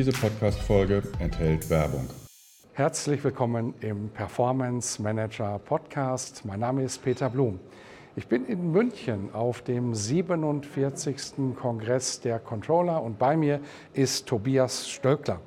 Diese Podcast-Folge enthält Werbung. Herzlich willkommen im Performance Manager Podcast. Mein Name ist Peter Blum. Ich bin in München auf dem 47. Kongress der Controller und bei mir ist Tobias Stöckler.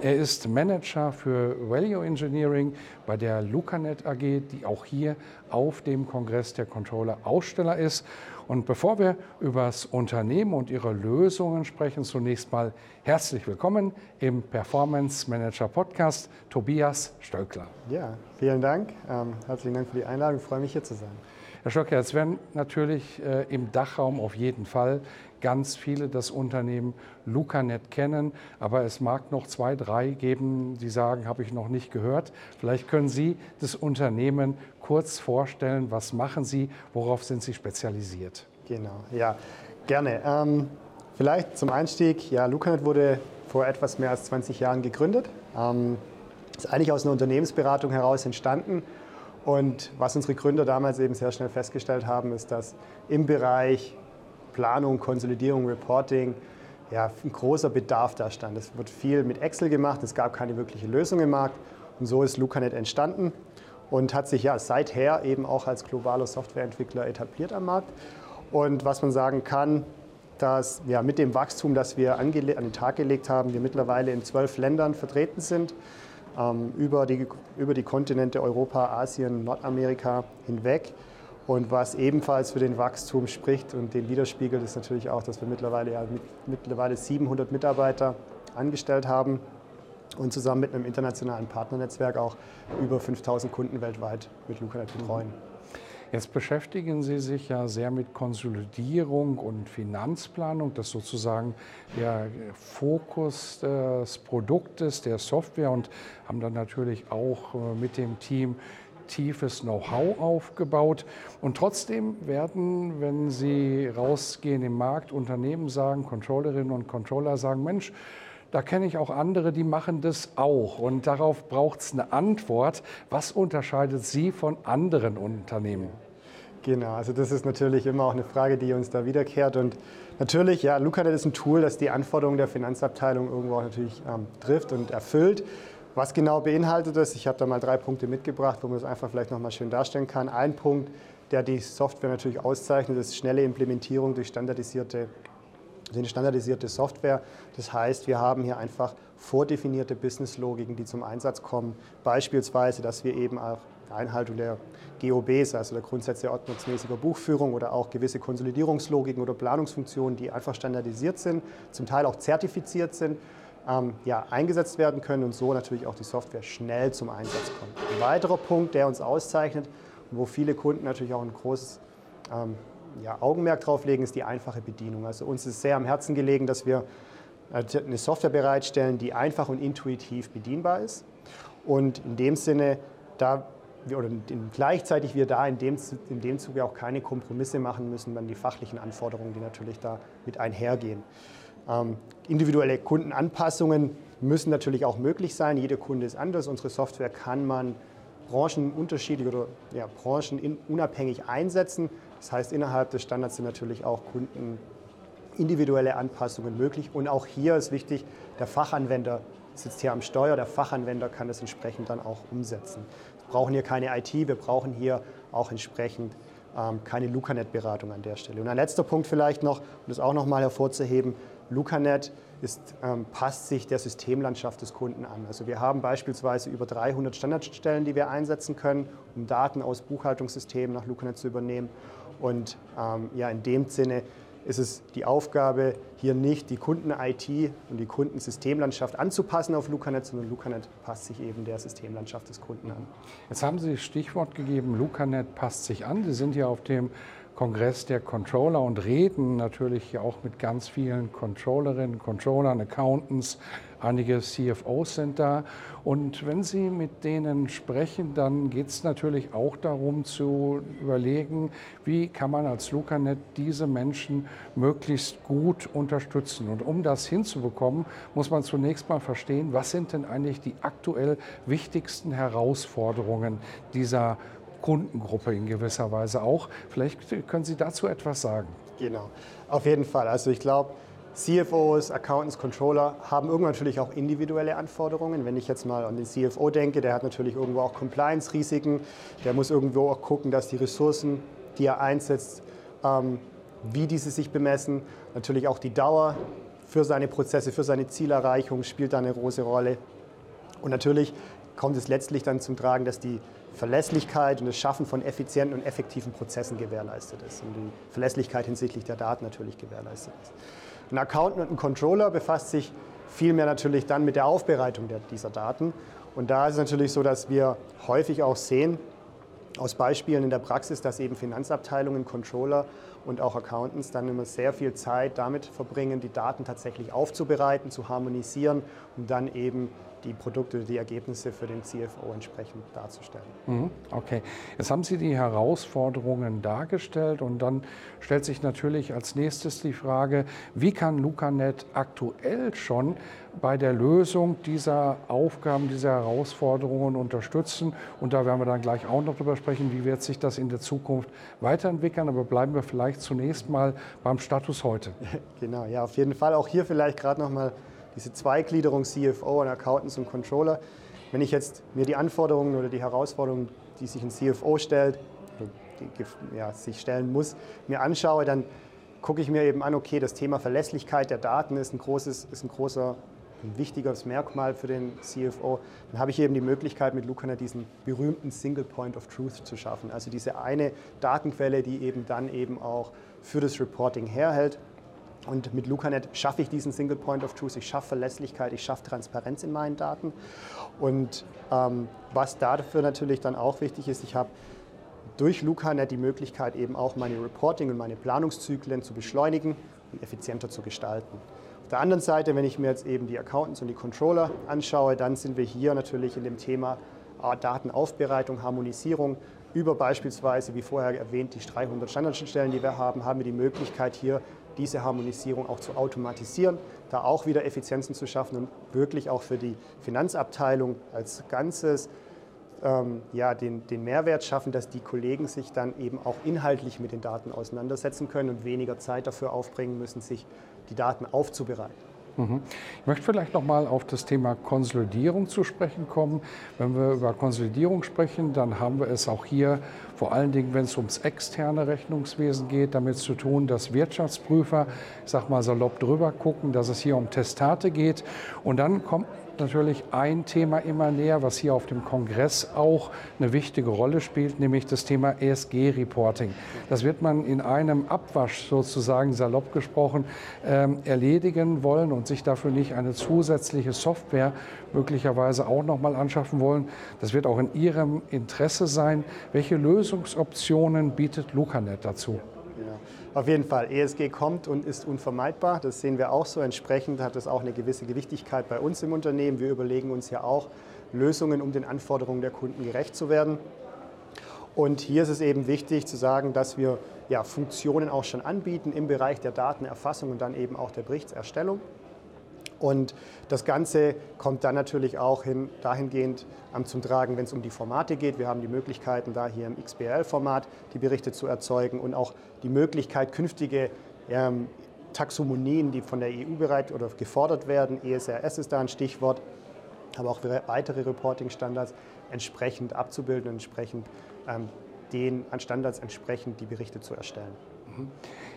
Er ist Manager für Value Engineering bei der Lucanet AG, die auch hier auf dem Kongress der Controller Aussteller ist. Und bevor wir über das Unternehmen und ihre Lösungen sprechen, zunächst mal herzlich willkommen im Performance Manager Podcast, Tobias Stöckler. Ja, vielen Dank. Ähm, herzlichen Dank für die Einladung. Ich freue mich hier zu sein. Herr Stöcker, jetzt werden natürlich äh, im Dachraum auf jeden Fall ganz viele das Unternehmen Lucanet kennen, aber es mag noch zwei, drei geben, die sagen, habe ich noch nicht gehört. Vielleicht können Sie das Unternehmen kurz vorstellen, was machen Sie, worauf sind Sie spezialisiert? Genau, ja, gerne. Ähm, vielleicht zum Einstieg, ja, Lucanet wurde vor etwas mehr als 20 Jahren gegründet. Ähm, ist eigentlich aus einer Unternehmensberatung heraus entstanden und was unsere Gründer damals eben sehr schnell festgestellt haben, ist, dass im Bereich Planung, Konsolidierung, Reporting ja, ein großer Bedarf da stand. Es wird viel mit Excel gemacht, es gab keine wirkliche Lösung im Markt und so ist Lucanet entstanden und hat sich ja seither eben auch als globaler Softwareentwickler etabliert am Markt. Und was man sagen kann, dass ja, mit dem Wachstum, das wir an den Tag gelegt haben, wir mittlerweile in zwölf Ländern vertreten sind über, die, über die Kontinente Europa, Asien, Nordamerika hinweg. Und was ebenfalls für den Wachstum spricht und den widerspiegelt, ist natürlich auch, dass wir mittlerweile, ja, mit, mittlerweile 700 Mitarbeiter angestellt haben und zusammen mit einem internationalen Partnernetzwerk auch über 5000 Kunden weltweit mit LucaNet betreuen. Jetzt beschäftigen Sie sich ja sehr mit Konsolidierung und Finanzplanung. Das sozusagen der Fokus des Produktes, der Software und haben dann natürlich auch äh, mit dem Team tiefes Know-how aufgebaut. Und trotzdem werden, wenn Sie rausgehen im Markt, Unternehmen sagen, Controllerinnen und Controller sagen, Mensch, da kenne ich auch andere, die machen das auch. Und darauf braucht es eine Antwort. Was unterscheidet Sie von anderen Unternehmen? Genau, also das ist natürlich immer auch eine Frage, die uns da wiederkehrt. Und natürlich, ja, LucaNet ist ein Tool, das die Anforderungen der Finanzabteilung irgendwo auch natürlich ähm, trifft und erfüllt. Was genau beinhaltet das? Ich habe da mal drei Punkte mitgebracht, wo man das einfach vielleicht nochmal schön darstellen kann. Ein Punkt, der die Software natürlich auszeichnet, ist schnelle Implementierung durch standardisierte eine standardisierte Software. Das heißt, wir haben hier einfach vordefinierte Business-Logiken, die zum Einsatz kommen. Beispielsweise, dass wir eben auch Einhaltung der GOBs, also der Grundsätze ordnungsmäßiger Buchführung oder auch gewisse Konsolidierungslogiken oder Planungsfunktionen, die einfach standardisiert sind, zum Teil auch zertifiziert sind, ähm, ja, eingesetzt werden können und so natürlich auch die Software schnell zum Einsatz kommt. Ein weiterer Punkt, der uns auszeichnet und wo viele Kunden natürlich auch ein großes ähm, ja, Augenmerk drauf legen, ist die einfache Bedienung. Also uns ist sehr am Herzen gelegen, dass wir äh, eine Software bereitstellen, die einfach und intuitiv bedienbar ist. Und in dem Sinne, da oder gleichzeitig wir da in dem, in dem Zuge auch keine Kompromisse machen müssen an die fachlichen Anforderungen, die natürlich da mit einhergehen. Ähm, individuelle Kundenanpassungen müssen natürlich auch möglich sein. Jeder Kunde ist anders. Unsere Software kann man branchenunterschiedlich oder ja, branchenunabhängig einsetzen. Das heißt, innerhalb des Standards sind natürlich auch Kunden individuelle Anpassungen möglich. Und auch hier ist wichtig, der Fachanwender sitzt hier am Steuer, der Fachanwender kann das entsprechend dann auch umsetzen. Wir brauchen hier keine IT, wir brauchen hier auch entsprechend ähm, keine Lucanet-Beratung an der Stelle. Und ein letzter Punkt vielleicht noch, um das auch nochmal hervorzuheben, Lucanet ist, ähm, passt sich der Systemlandschaft des Kunden an. Also wir haben beispielsweise über 300 Standardstellen, die wir einsetzen können, um Daten aus Buchhaltungssystemen nach Lucanet zu übernehmen. Und ähm, ja, in dem Sinne ist es die Aufgabe, hier nicht die Kunden-IT und die Kundensystemlandschaft anzupassen auf Lucanet, sondern Lucanet passt sich eben der Systemlandschaft des Kunden an. Jetzt haben Sie das Stichwort gegeben, Lucanet passt sich an. Sie sind ja auf dem Kongress der Controller und reden natürlich auch mit ganz vielen Controllerinnen, Controllern, Accountants, einige CFOs sind da. Und wenn Sie mit denen sprechen, dann geht es natürlich auch darum zu überlegen, wie kann man als Lucanet diese Menschen möglichst gut unterstützen. Und um das hinzubekommen, muss man zunächst mal verstehen, was sind denn eigentlich die aktuell wichtigsten Herausforderungen dieser Kundengruppe in gewisser Weise auch. Vielleicht können Sie dazu etwas sagen. Genau, auf jeden Fall. Also ich glaube, CFOs, Accountants, Controller haben irgendwann natürlich auch individuelle Anforderungen. Wenn ich jetzt mal an den CFO denke, der hat natürlich irgendwo auch Compliance-Risiken. Der muss irgendwo auch gucken, dass die Ressourcen, die er einsetzt, ähm, wie diese sich bemessen. Natürlich auch die Dauer für seine Prozesse, für seine Zielerreichung spielt da eine große Rolle. Und natürlich kommt es letztlich dann zum Tragen, dass die Verlässlichkeit und das Schaffen von effizienten und effektiven Prozessen gewährleistet ist und die Verlässlichkeit hinsichtlich der Daten natürlich gewährleistet ist. Ein Accountant und ein Controller befasst sich vielmehr natürlich dann mit der Aufbereitung der, dieser Daten. Und da ist es natürlich so, dass wir häufig auch sehen, aus Beispielen in der Praxis, dass eben Finanzabteilungen, Controller und auch Accountants dann immer sehr viel Zeit damit verbringen, die Daten tatsächlich aufzubereiten, zu harmonisieren, um dann eben die Produkte, die Ergebnisse für den CFO entsprechend darzustellen. Mhm, okay, jetzt haben Sie die Herausforderungen dargestellt und dann stellt sich natürlich als nächstes die Frage, wie kann LucaNet aktuell schon bei der Lösung dieser Aufgaben, dieser Herausforderungen unterstützen? Und da werden wir dann gleich auch noch drüber sprechen, wie wird sich das in der Zukunft weiterentwickeln. Aber bleiben wir vielleicht zunächst mal beim Status heute. Genau, ja, auf jeden Fall. Auch hier vielleicht gerade noch mal diese Zweigliederung CFO und Accountants und Controller. Wenn ich jetzt mir die Anforderungen oder die Herausforderungen, die sich ein CFO stellt, die, ja, sich stellen muss, mir anschaue, dann gucke ich mir eben an, okay, das Thema Verlässlichkeit der Daten ist ein, großes, ist ein großer, ein wichtiges Merkmal für den CFO. Dann habe ich eben die Möglichkeit, mit Lucanet diesen berühmten Single Point of Truth zu schaffen. Also diese eine Datenquelle, die eben dann eben auch für das Reporting herhält und mit LucaNet schaffe ich diesen Single Point of Truth, ich schaffe Verlässlichkeit, ich schaffe Transparenz in meinen Daten. Und ähm, was dafür natürlich dann auch wichtig ist, ich habe durch LucaNet die Möglichkeit, eben auch meine Reporting und meine Planungszyklen zu beschleunigen und effizienter zu gestalten. Auf der anderen Seite, wenn ich mir jetzt eben die Accountants und die Controller anschaue, dann sind wir hier natürlich in dem Thema Datenaufbereitung, Harmonisierung. Über beispielsweise, wie vorher erwähnt, die 300 Standardschnittstellen, die wir haben, haben wir die Möglichkeit, hier diese Harmonisierung auch zu automatisieren, da auch wieder Effizienzen zu schaffen und wirklich auch für die Finanzabteilung als Ganzes ähm, ja, den, den Mehrwert schaffen, dass die Kollegen sich dann eben auch inhaltlich mit den Daten auseinandersetzen können und weniger Zeit dafür aufbringen müssen, sich die Daten aufzubereiten. Mhm. Ich möchte vielleicht noch mal auf das Thema Konsolidierung zu sprechen kommen. Wenn wir über Konsolidierung sprechen, dann haben wir es auch hier vor allen Dingen, wenn es ums externe Rechnungswesen geht, damit zu tun, dass Wirtschaftsprüfer, ich sag mal salopp drüber gucken, dass es hier um Testate geht. Und dann kommt natürlich ein Thema immer näher, was hier auf dem Kongress auch eine wichtige Rolle spielt, nämlich das Thema ESG-Reporting. Das wird man in einem Abwasch sozusagen salopp gesprochen ähm, erledigen wollen und sich dafür nicht eine zusätzliche Software möglicherweise auch noch mal anschaffen wollen. Das wird auch in Ihrem Interesse sein. Welche Lösungsoptionen bietet LucaNet dazu? Auf jeden Fall, ESG kommt und ist unvermeidbar. Das sehen wir auch so. Entsprechend hat es auch eine gewisse Gewichtigkeit bei uns im Unternehmen. Wir überlegen uns ja auch Lösungen, um den Anforderungen der Kunden gerecht zu werden. Und hier ist es eben wichtig zu sagen, dass wir ja, Funktionen auch schon anbieten im Bereich der Datenerfassung und dann eben auch der Berichtserstellung. Und das Ganze kommt dann natürlich auch hin, dahingehend ähm, zum Tragen, wenn es um die Formate geht. Wir haben die Möglichkeiten, da hier im XBRL-Format die Berichte zu erzeugen und auch die Möglichkeit, künftige ähm, Taxonomien, die von der EU bereit oder gefordert werden, ESRS ist da ein Stichwort, aber auch weitere Reporting-Standards entsprechend abzubilden und entsprechend ähm, den Standards entsprechend die Berichte zu erstellen.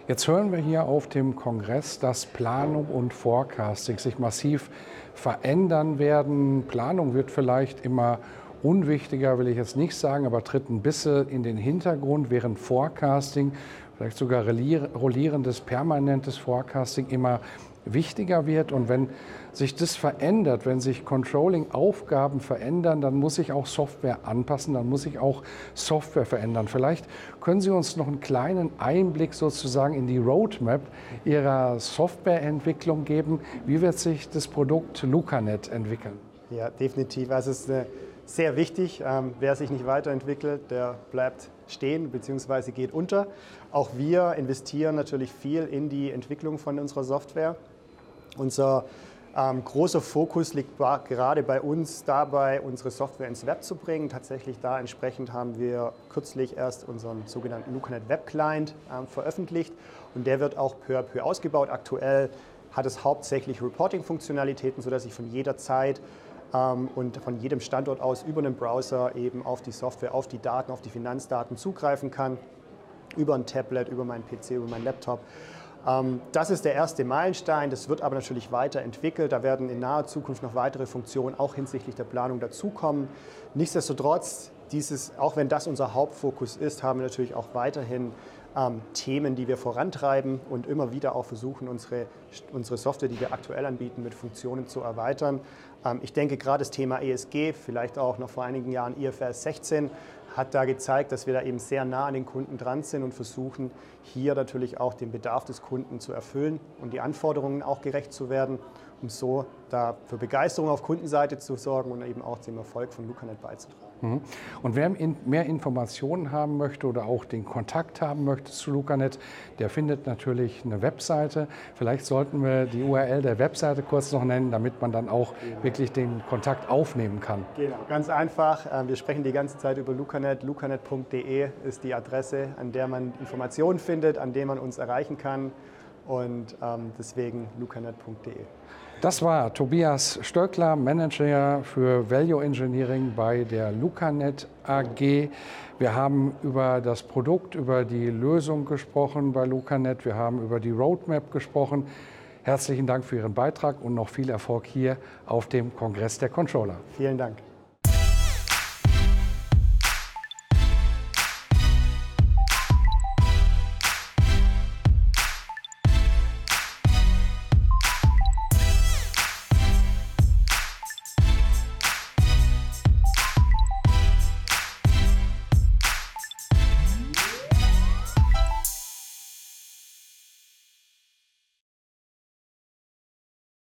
Jetzt hören wir hier auf dem Kongress, dass Planung und Forecasting sich massiv verändern werden. Planung wird vielleicht immer unwichtiger will ich jetzt nicht sagen, aber tritt ein bisschen in den Hintergrund, während Forecasting, vielleicht sogar rollierendes, permanentes Forecasting immer wichtiger wird. Und wenn sich das verändert, wenn sich Controlling-Aufgaben verändern, dann muss sich auch Software anpassen, dann muss sich auch Software verändern. Vielleicht können Sie uns noch einen kleinen Einblick sozusagen in die Roadmap Ihrer Softwareentwicklung geben. Wie wird sich das Produkt LucaNet entwickeln? Ja, definitiv. Also es ist sehr wichtig. Ähm, wer sich nicht weiterentwickelt, der bleibt stehen bzw. geht unter. Auch wir investieren natürlich viel in die Entwicklung von unserer Software. Unser ähm, großer Fokus liegt gerade bei uns dabei, unsere Software ins Web zu bringen. Tatsächlich da entsprechend haben wir kürzlich erst unseren sogenannten LucaNet Web Client ähm, veröffentlicht und der wird auch peu à peu ausgebaut. Aktuell hat es hauptsächlich Reporting-Funktionalitäten, sodass ich von jeder Zeit ähm, und von jedem Standort aus über einen Browser eben auf die Software, auf die Daten, auf die Finanzdaten zugreifen kann. Über ein Tablet, über meinen PC, über meinen Laptop. Ähm, das ist der erste Meilenstein. Das wird aber natürlich weiterentwickelt. Da werden in naher Zukunft noch weitere Funktionen auch hinsichtlich der Planung dazukommen. Nichtsdestotrotz, dieses, auch wenn das unser Hauptfokus ist, haben wir natürlich auch weiterhin ähm, Themen, die wir vorantreiben und immer wieder auch versuchen, unsere, unsere Software, die wir aktuell anbieten, mit Funktionen zu erweitern. Ähm, ich denke gerade das Thema ESG, vielleicht auch noch vor einigen Jahren IFRS 16, hat da gezeigt, dass wir da eben sehr nah an den Kunden dran sind und versuchen, hier natürlich auch den Bedarf des Kunden zu erfüllen und die Anforderungen auch gerecht zu werden, um so da für Begeisterung auf Kundenseite zu sorgen und eben auch zum Erfolg von LucaNet beizutragen. Mhm. Und wer mehr Informationen haben möchte oder auch den Kontakt haben möchte zu LucaNet, der findet natürlich eine Webseite. Vielleicht sollten wir die URL der Webseite kurz noch nennen, damit man dann auch genau. wirklich den Kontakt aufnehmen kann. Genau, ganz einfach. Ähm, wir sprechen die ganze Zeit über LucaNet. LucaNet.de ist die Adresse, an der man Informationen findet, an der man uns erreichen kann. Und ähm, deswegen lucanet.de. Das war Tobias Stöckler, Manager für Value Engineering bei der Lucanet AG. Wir haben über das Produkt, über die Lösung gesprochen bei Lucanet. Wir haben über die Roadmap gesprochen. Herzlichen Dank für Ihren Beitrag und noch viel Erfolg hier auf dem Kongress der Controller. Vielen Dank.